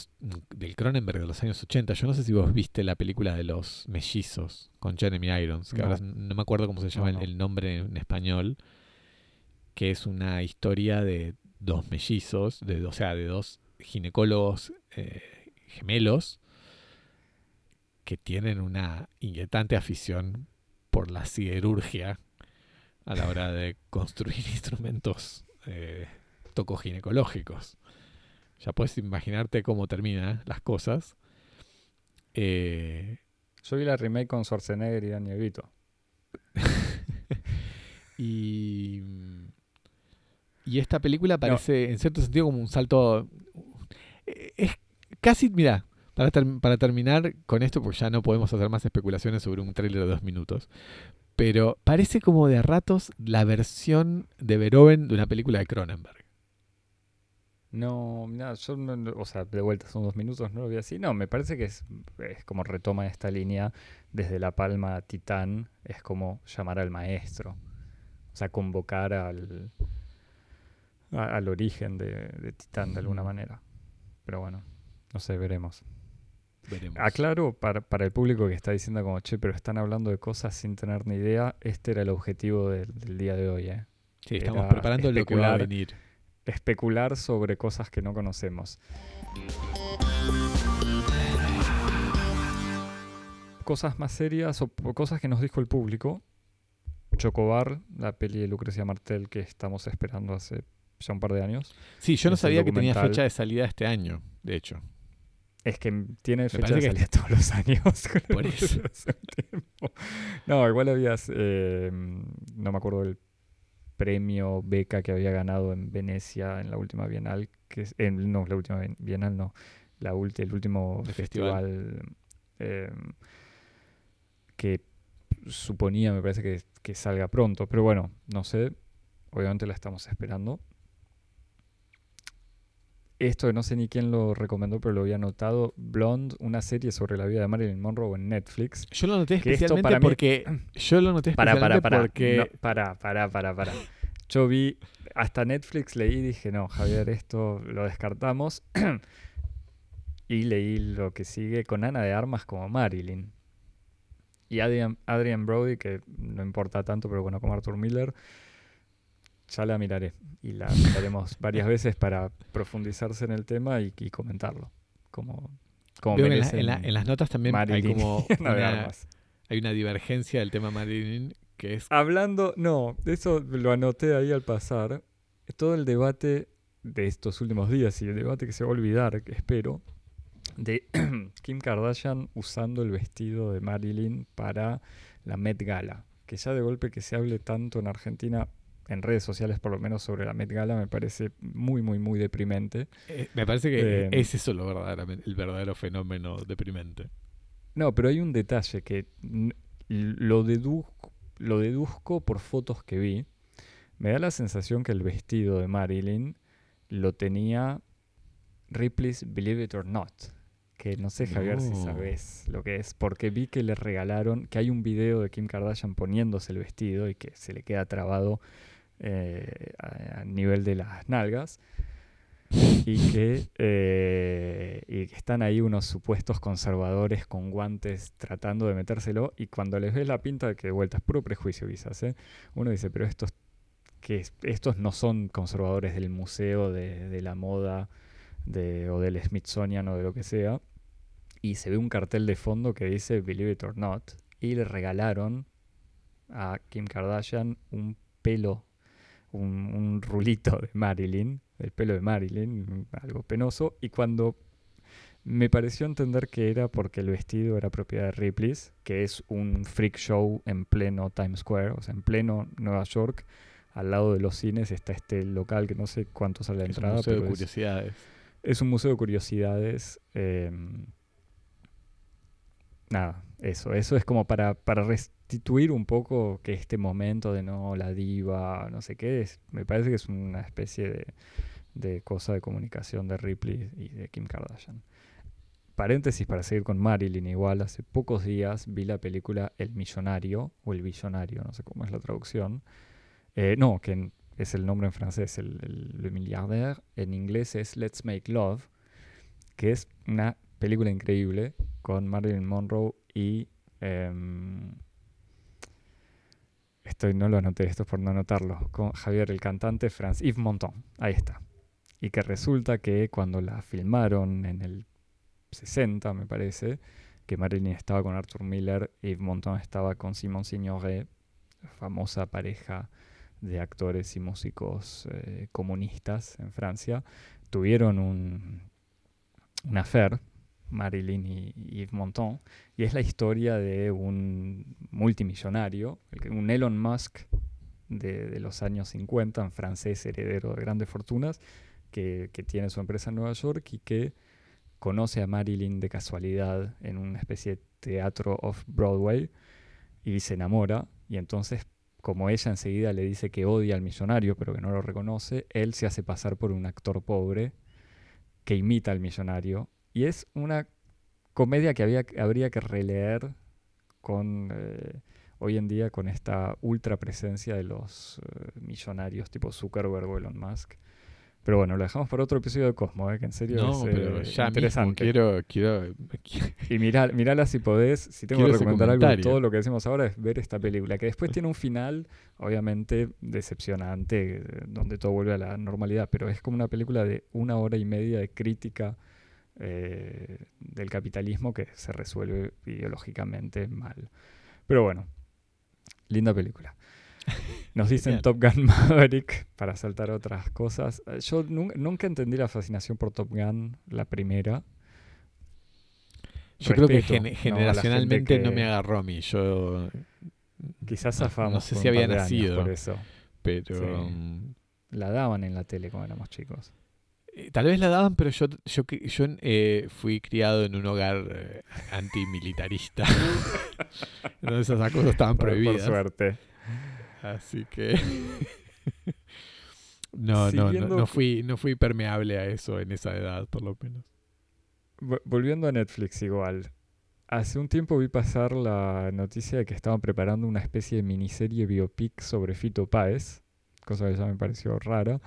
del Cronenberg de los años 80. Yo no sé si vos viste la película de los mellizos con Jeremy Irons, que No. ahora no me acuerdo cómo se llama No, el- no. el nombre en español. que es una historia de dos mellizos, de, o sea, de dos ginecólogos eh, gemelos que tienen una inquietante afición por la siderurgia a la hora de construir (laughs) instrumentos eh, tocoginecológicos. Ya puedes imaginarte cómo terminan las cosas. Eh, Yo vi la remake con Schwarzenegger y Danny DeVito. (laughs) y, y esta película parece, en cierto sentido, como un salto. eh, Es casi, mira, para, ter- para terminar con esto, porque ya no podemos hacer más especulaciones sobre un tráiler de dos minutos. Pero parece como de a ratos la versión de Verhoeven de una película de Cronenberg. No, nada, yo no, no- o sea, de vuelta son dos minutos, no lo vi así. No, me parece que es, es como retoma esta línea desde La Palma a Titán, es como llamar al maestro. O sea, convocar al, a- al origen de, de Titán de alguna manera. Pero bueno, no sé, veremos. Veremos. Aclaro para, para el público que está diciendo como, che, pero están hablando de cosas sin tener ni idea, este era el objetivo del, del día de hoy, ¿eh? Sí, estamos preparando lo que va a venir. especular sobre cosas que no conocemos. Cosas más serias o o cosas que nos dijo el público. Chocobar, la peli de Lucrecia Martel que estamos esperando hace ya un par de años. Sí, yo no Es sabía que tenía fecha de salida este año, de hecho. Es que tiene fecha de que- salida (laughs) todos los años. (laughs) Por eso. No, igual habías, eh, no me acuerdo del premio beca que había ganado en Venecia en la última Bienal, que es, no, la última bien- Bienal no, la ulti- el último El festival, eh, que suponía, me parece que, que salga pronto, pero bueno, no sé, obviamente la estamos esperando. Esto no sé ni quién lo recomendó, pero lo había notado. Blonde, una serie sobre la vida de Marilyn Monroe en Netflix. Yo lo noté especialmente para mí- porque. (clears throat) Yo lo noté Para, especialmente para, para. porque. No, para, para, para, para. Yo vi, hasta Netflix leí y dije, no, Javier, esto lo descartamos. (clears throat) y leí lo que sigue con Ana de Armas como Marilyn. Y Adrian, Adrian Brody, que no importa tanto, pero bueno, como Arthur Miller, ya la miraré. Y la (laughs) miraremos varias veces para profundizarse en el tema y, y comentarlo. Como, como en, la- merecen en la- en las notas también hay Marilyn como (laughs) y Ana de una, hay una divergencia del tema Marilyn que es. Hablando, no, eso lo anoté ahí al pasar. Todo el debate de estos últimos días y el debate que se va a olvidar, que espero, de (clears throat) Kim Kardashian usando el vestido de Marilyn para la Met Gala. Que ya de golpe que se hable tanto en Argentina, en redes sociales por lo menos, sobre la Met Gala, me parece muy, muy, muy deprimente. eh, me parece que Eh, es eso lo el verdadero fenómeno deprimente. No, pero hay un detalle que lo, deduzco, lo deduzco por fotos que vi. Me da la sensación que el vestido de Marilyn lo tenía Ripley's Believe It or Not. Que no sé, Javier, si sabes lo que es. Porque vi que le regalaron, que hay un video de Kim Kardashian poniéndose el vestido y que se le queda trabado eh, a, nivel de las nalgas. Y que, eh, y que están ahí unos supuestos conservadores con guantes tratando de metérselo. Y cuando les ves la pinta, que de vuelta es puro prejuicio quizás, ¿eh? uno dice, pero estos, que es- estos no son conservadores del museo de, de la moda de, o del Smithsonian o de lo que sea. Y se ve un cartel de fondo que dice Believe It or Not. Y le regalaron a Kim Kardashian un pelo, un, un rulito de Marilyn, el pelo de Marilyn, algo penoso. Y cuando me pareció entender que era porque el vestido era propiedad de Ripley's, que es un freak show en pleno Times Square, o sea, en pleno Nueva York. Al lado de los cines está este local que no sé cuánto sale la Es un entrada, museo de es- curiosidades. es un museo de curiosidades. em, nada, eso. Eso es como para, para restituir un poco que este momento de no, la diva, no sé qué, es, me parece que es una especie de, de cosa de comunicación de Ripley y de Kim Kardashian. Paréntesis para seguir con Marilyn, igual, hace pocos días vi la película El Millonario, o El Billonario, no sé cómo es la traducción. Eh, no, que es el nombre en francés, el, el, Milliardaire. En inglés es Let's Make Love, que es una película increíble con Marilyn Monroe y em, Estoy, no lo anoté, esto es por no anotarlo. Con Javier, el cantante Franz Yves Montand. Ahí está. Y que resulta que cuando la filmaron en el 60, me parece, que Marilyn estaba con Arthur Miller Yves Montand estaba con Simon Signoret, famosa pareja de actores y músicos eh, comunistas en Francia, tuvieron un, un affair, Marilyn y, Yves Montand, y es la historia de un multimillonario, un Elon Musk de, los años 50, un francés heredero de grandes fortunas, que, que, tiene su empresa en Nueva York y que conoce a Marilyn de casualidad en una especie de teatro off-Broadway y se enamora, y entonces como ella enseguida le dice que odia al millonario, pero que no lo reconoce, él se hace pasar por un actor pobre que imita al millonario. Y es una comedia que había, habría que releer con eh, hoy en día con esta ultra presencia de los eh, millonarios tipo Zuckerberg o Elon Musk. Pero bueno, lo dejamos para otro episodio de Cosmo, ¿eh? que en serio no, es pero eh, ya interesante. Mismo quiero, quiero, Y mirá, mirala si podés. Si tengo que recomendar algo de todo lo que decimos ahora es ver esta película, que después tiene un final, obviamente, decepcionante, donde todo vuelve a la normalidad, pero es como una película de una hora y media de crítica eh, del capitalismo que se resuelve ideológicamente mal. Pero bueno, linda película. (laughs) Nos dicen. Top Gun Maverick para saltar otras cosas. Eh, Yo nun- nunca entendí la fascinación por Top Gun, la primera. Yo creo que generacionalmente no que- me agarró a mí. Yo Quizás zafamos. no sé por si había nacido. por eso. pero Sí. mm, La daban en la tele cuando éramos chicos. Eh, tal vez la daban, pero yo yo yo eh, fui criado en un hogar eh, antimilitarista. (laughs) Entonces esas cosas estaban Por, por suerte. Así que (laughs) no, no, no, no fui no fui permeable a eso en esa edad, por lo menos. Vo- Volviendo a Netflix igual. Hace un tiempo vi pasar la noticia de que estaban preparando una especie de miniserie biopic sobre Fito Páez, cosa que ya me pareció rara,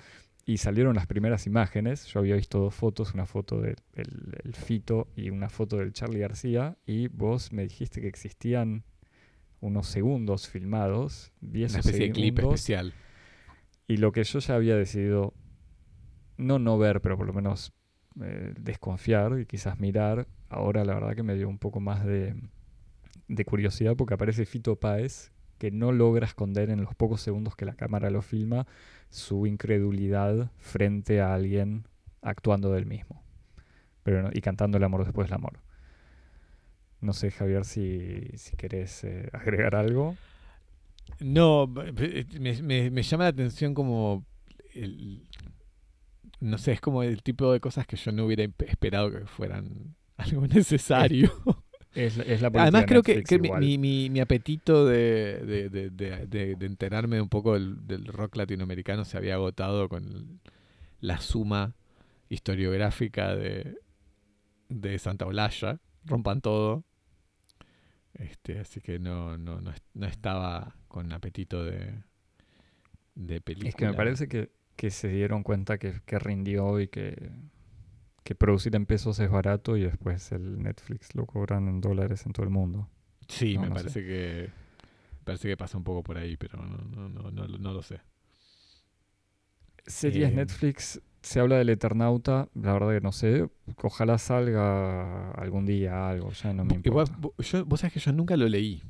y salieron las primeras imágenes. Yo había visto dos fotos, una foto del el- el Fito y una foto del Charlie García, y vos me dijiste que existían unos segundos filmados. Una especie de clip especial. Y lo que yo ya había decidido, no no ver, pero por lo menos eh, desconfiar y quizás mirar, ahora la verdad que me dio un poco más de, de curiosidad porque aparece Fito Páez, que no logra esconder en los pocos segundos que la cámara lo filma su incredulidad frente a alguien actuando del mismo. Pero no- y cantando el amor después del amor. No sé, Javier, si, si querés eh, agregar algo. No, me, me- me llama la atención como el- no sé, es como el tipo de cosas que yo no hubiera esperado que fueran (laughs) algo necesario. Es, es la Además de creo que, que mi, mi- mi- apetito de, de- de- de- de- de enterarme un poco del, del rock latinoamericano se había agotado con la suma historiográfica de, de Santa Olalla, rompan todo. Este, así que no, no, no, no estaba con apetito de, de película. Es que me parece que, que se dieron cuenta que, que rindió y que, que producir en pesos es barato y después el Netflix lo cobran en dólares en todo el mundo. Sí, no, me no sé. parece que parece que pasa un poco por ahí, pero no, no, no, no, no lo sé. Series Eh, Netflix, se habla del Eternauta, la verdad que no sé. Ojalá salga algún día algo, ya no me Igual, importa. yo, vos sabés que yo nunca lo leí.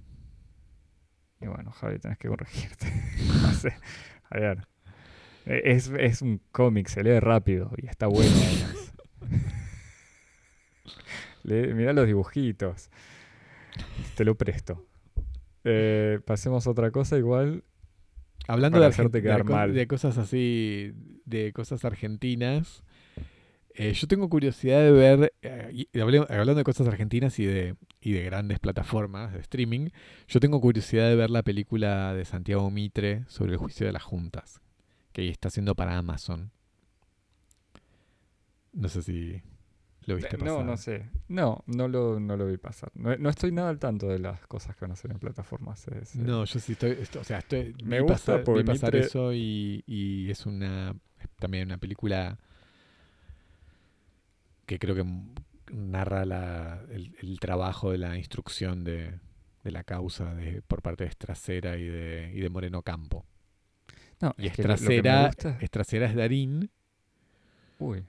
Y bueno, Javi, tenés que corregirte. (laughs) no sé. A ver. Eh, Es, es un cómic, se lee rápido y está bueno (laughs) (laughs) Lee- mirá los dibujitos. Te lo presto. Eh, pasemos a otra cosa igual. Hablando Para de, hacerte argen- de quedar co- mal. de cosas así, de cosas argentinas, eh, yo tengo curiosidad de ver, eh, y- y hablé- hablando de cosas argentinas y de, y de grandes plataformas de streaming, yo tengo curiosidad de ver la película de Santiago Mitre sobre el juicio de las juntas, que está haciendo para Amazon. No sé si lo viste Eh, No, pasar. no sé. No, no lo, no lo vi pasar. No, no estoy nada al tanto de las cosas que van a hacer en plataformas. es, eh, No, yo sí estoy, esto- o sea, estoy, Me gusta pasar, porque pasar Mitre- eso y, y es una, también una película que creo que narra la, el, el trabajo de la instrucción de, de la causa de, por parte de Estracera y de, y de Moreno Campo. No, Y es Estracera, gusta- Estracera es Darín Uy,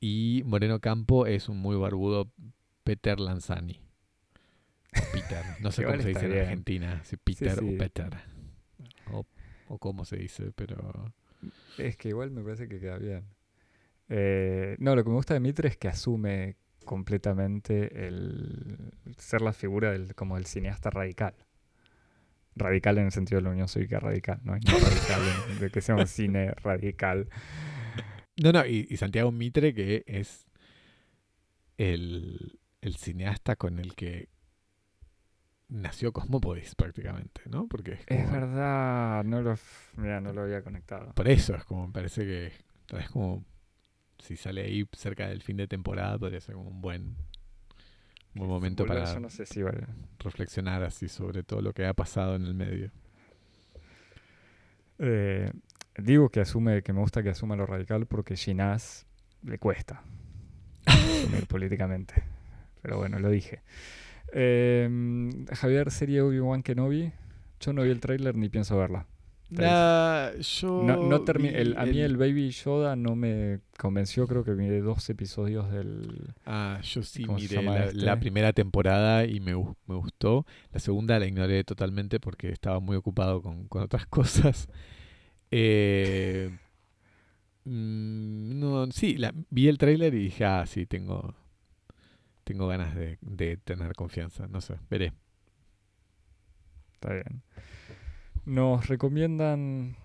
y Moreno Campo es un muy barbudo Peter Lanzani. Peter, no (laughs) sé cómo se dice en. Argentina, si Peter sí. o Peter. O, o cómo se dice, pero... es que igual me parece que queda bien. Eh, no, lo que me gusta de Mitre es que asume completamente el ser la figura del, como del cineasta radical. Radical en el sentido de la Unión Cívica Radical, ¿no? No radical en- de que sea un (laughs) cine radical. No, no, y, y Santiago Mitre que es el, el cineasta con el que nació Cosmópolis prácticamente, ¿no? Porque es, Es verdad, no lo, mira, no lo había conectado. Por eso es como, me parece que es como si sale ahí cerca del fin de temporada podría ser como un buen, buen momento Volver, para Yo no sé si vale. reflexionar así sobre todo lo que ha pasado en el medio. Eh, digo que asume, que me gusta que asuma lo radical porque Ginás le cuesta asumir (laughs) políticamente. Pero bueno, lo dije. Eh, Javier, serie Obi-Wan Kenobi. Yo no vi el tráiler ni pienso verla. Nah, yo No, no el- a mí el Baby Yoda no me convenció. Creo que miré dos episodios del... Ah, yo sí ¿Cómo se miré la, este? la primera temporada y me, me gustó. La segunda la ignoré totalmente porque estaba muy ocupado con, con otras (laughs) cosas. Eh, mm, no, sí, la, vi el tráiler y dije, ah, sí, tengo, tengo ganas de, de tener confianza. No sé, veré. Está bien. Nos recomiendan...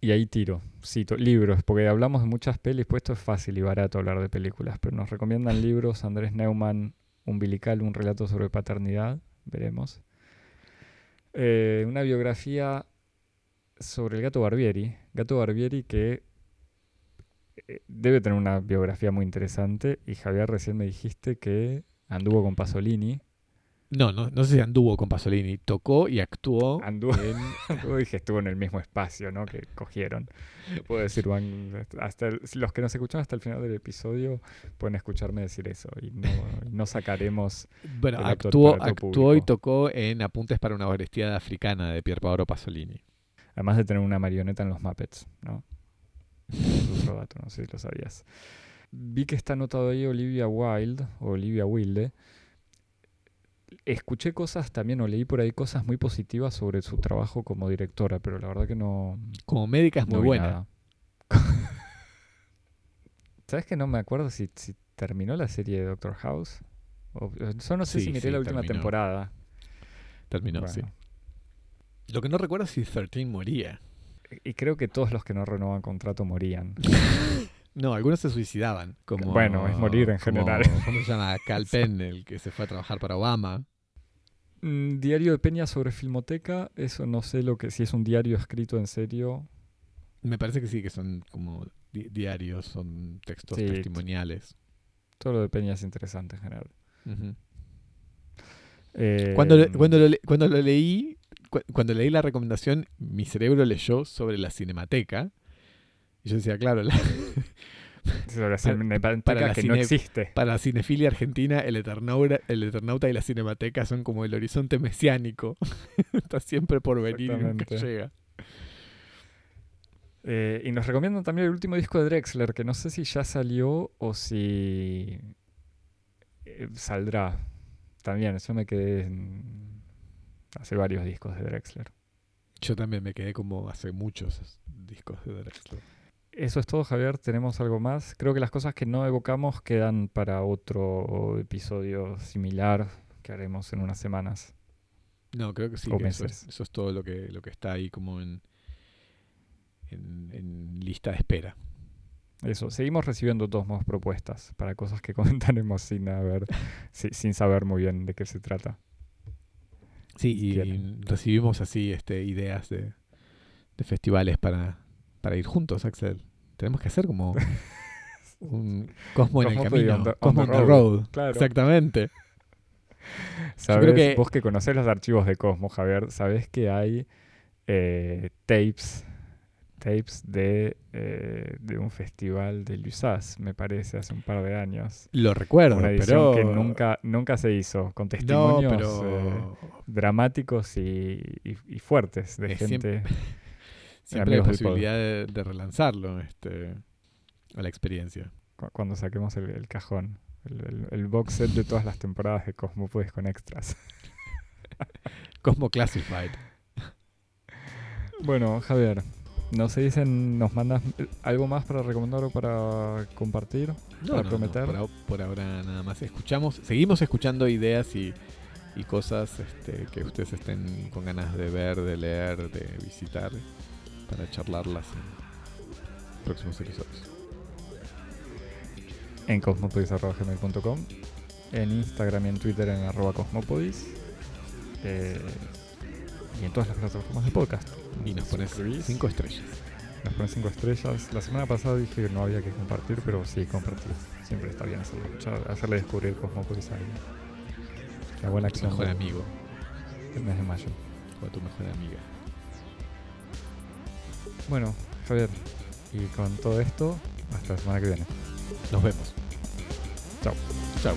Y ahí tiro, cito, libros, porque hablamos de muchas pelis, pues esto es fácil y barato hablar de películas, pero nos recomiendan (laughs) libros, Andrés Neumann, Umbilical, un relato sobre paternidad, veremos. Eh, una biografía sobre el gato Barbieri, gato Barbieri que eh, debe tener una biografía muy interesante, y Javier recién me dijiste que anduvo con Pasolini, No, no, no sé si anduvo con Pasolini. Tocó y actuó Anduvo. en... (laughs) Anduvo, dije, estuvo en el mismo espacio, ¿no? Que cogieron. Puedo decir, van, hasta el- los que nos escuchan hasta el final del episodio pueden escucharme decir eso y no, y no sacaremos. Bueno, actuó, actuó y tocó en Apuntes para una Orestiada Africana de Pier Paolo Pasolini. Además de tener una marioneta en los Muppets, ¿no? Otro dato, no sé si lo sabías. Vi que está anotado ahí Olivia Wilde, o Olivia Wilde. Escuché cosas también, o leí por ahí cosas muy positivas sobre su trabajo como directora, pero la verdad que no, Como médica es muy no buena. (laughs) ¿Sabes que no me acuerdo si, si terminó la serie de Doctor House? O, yo no sé Sí, si miré sí, la última terminó. temporada. Terminó, Bueno, sí. Lo que no recuerdo es si 13 moría. Y creo que todos los que no renovan contrato morían. (laughs) No, algunos se suicidaban. Como, Bueno, es morir en como- general. (laughs) ¿Cómo se llama? Cal Penn, el que se fue a trabajar para Obama. Mm, Diario de Peña sobre Filmoteca, eso no sé lo que si es un diario escrito en serio. Me parece que sí, que son como di- diarios, son textos Sí, testimoniales. Todo lo de Peña es interesante en general. Eh, Cuando, lo- cuando, lo, cuando lo leí, cu- cuando leí la recomendación, mi cerebro leyó sobre la cinemateca. Y yo decía, claro, la- (laughs) sobre la para- la que no cine- existe. para la cinefilia argentina, el eternauta, el eternauta y la cinemateca son como el horizonte mesiánico. (laughs) Está siempre por venir y nunca llega. Eh, y nos recomiendan también el último disco de Drexler, que no sé si ya salió o si eh, saldrá. También, eso me quedé en- hace varios discos de Drexler. Yo también me quedé como hace muchos discos de Drexler. Eso es todo, Javier. ¿Tenemos algo más? Creo que las cosas que no evocamos quedan para otro episodio similar que haremos en unas semanas. No, creo que sí, que eso, es, meses. eso es todo lo que, lo que está ahí como en, en, en lista de espera. Eso, seguimos recibiendo de todos modos propuestas para cosas que (laughs) comentaremos sin, haber, si- sin saber muy bien de qué se trata. Sí, Si y quieren. recibimos así este, ideas de, de festivales para, para ir juntos, Axel. Tenemos que hacer como (laughs) un Cosmo en el camino. on the- on Cosmo on the road. road. Claro. Exactamente. (laughs) ¿Sabes? que- Vos que conocés los archivos de Cosmo, Javier, sabés que hay eh, tapes, tapes de, eh, de un festival de Lusas, me parece, hace un par de años. Lo recuerdo, Una edición pero... que nunca, nunca se hizo, con No, testimonios pero... eh, dramáticos y, y- y fuertes de Es gente. Siempre hay (laughs) del posibilidad de, de relanzarlo este, a la experiencia. cu- cuando saquemos el, el cajón. El, el- el box set de todas las temporadas de Cosmopolis con extras. (laughs) Cosmo Classified. Bueno, Javier, nos dicen, nos mandas algo más para recomendar o para compartir, para prometer. por, ahora- por ahora nada más. Escuchamos, seguimos escuchando ideas y, y cosas este, que ustedes estén con ganas de ver, de leer, de visitar, para charlarlas en próximos episodios. en cosmopodis.gmail.com, en Instagram y en Twitter en arroba cosmopodis, eh, y en todas las plataformas de podcast. Y nos pones Suscribís, cinco estrellas. Nos pones cinco estrellas. La semana pasada dije que no había que compartir, pero sí, compartir. Siempre está bien hacerlo. Hacerle descubrir Cosmopodis a alguien. La buena Tu acción mejor del- amigo del mes de mayo. o a tu mejor amiga. Bueno, Javier, y con todo esto, hasta la semana que viene. Nos vemos. Chao. Chao.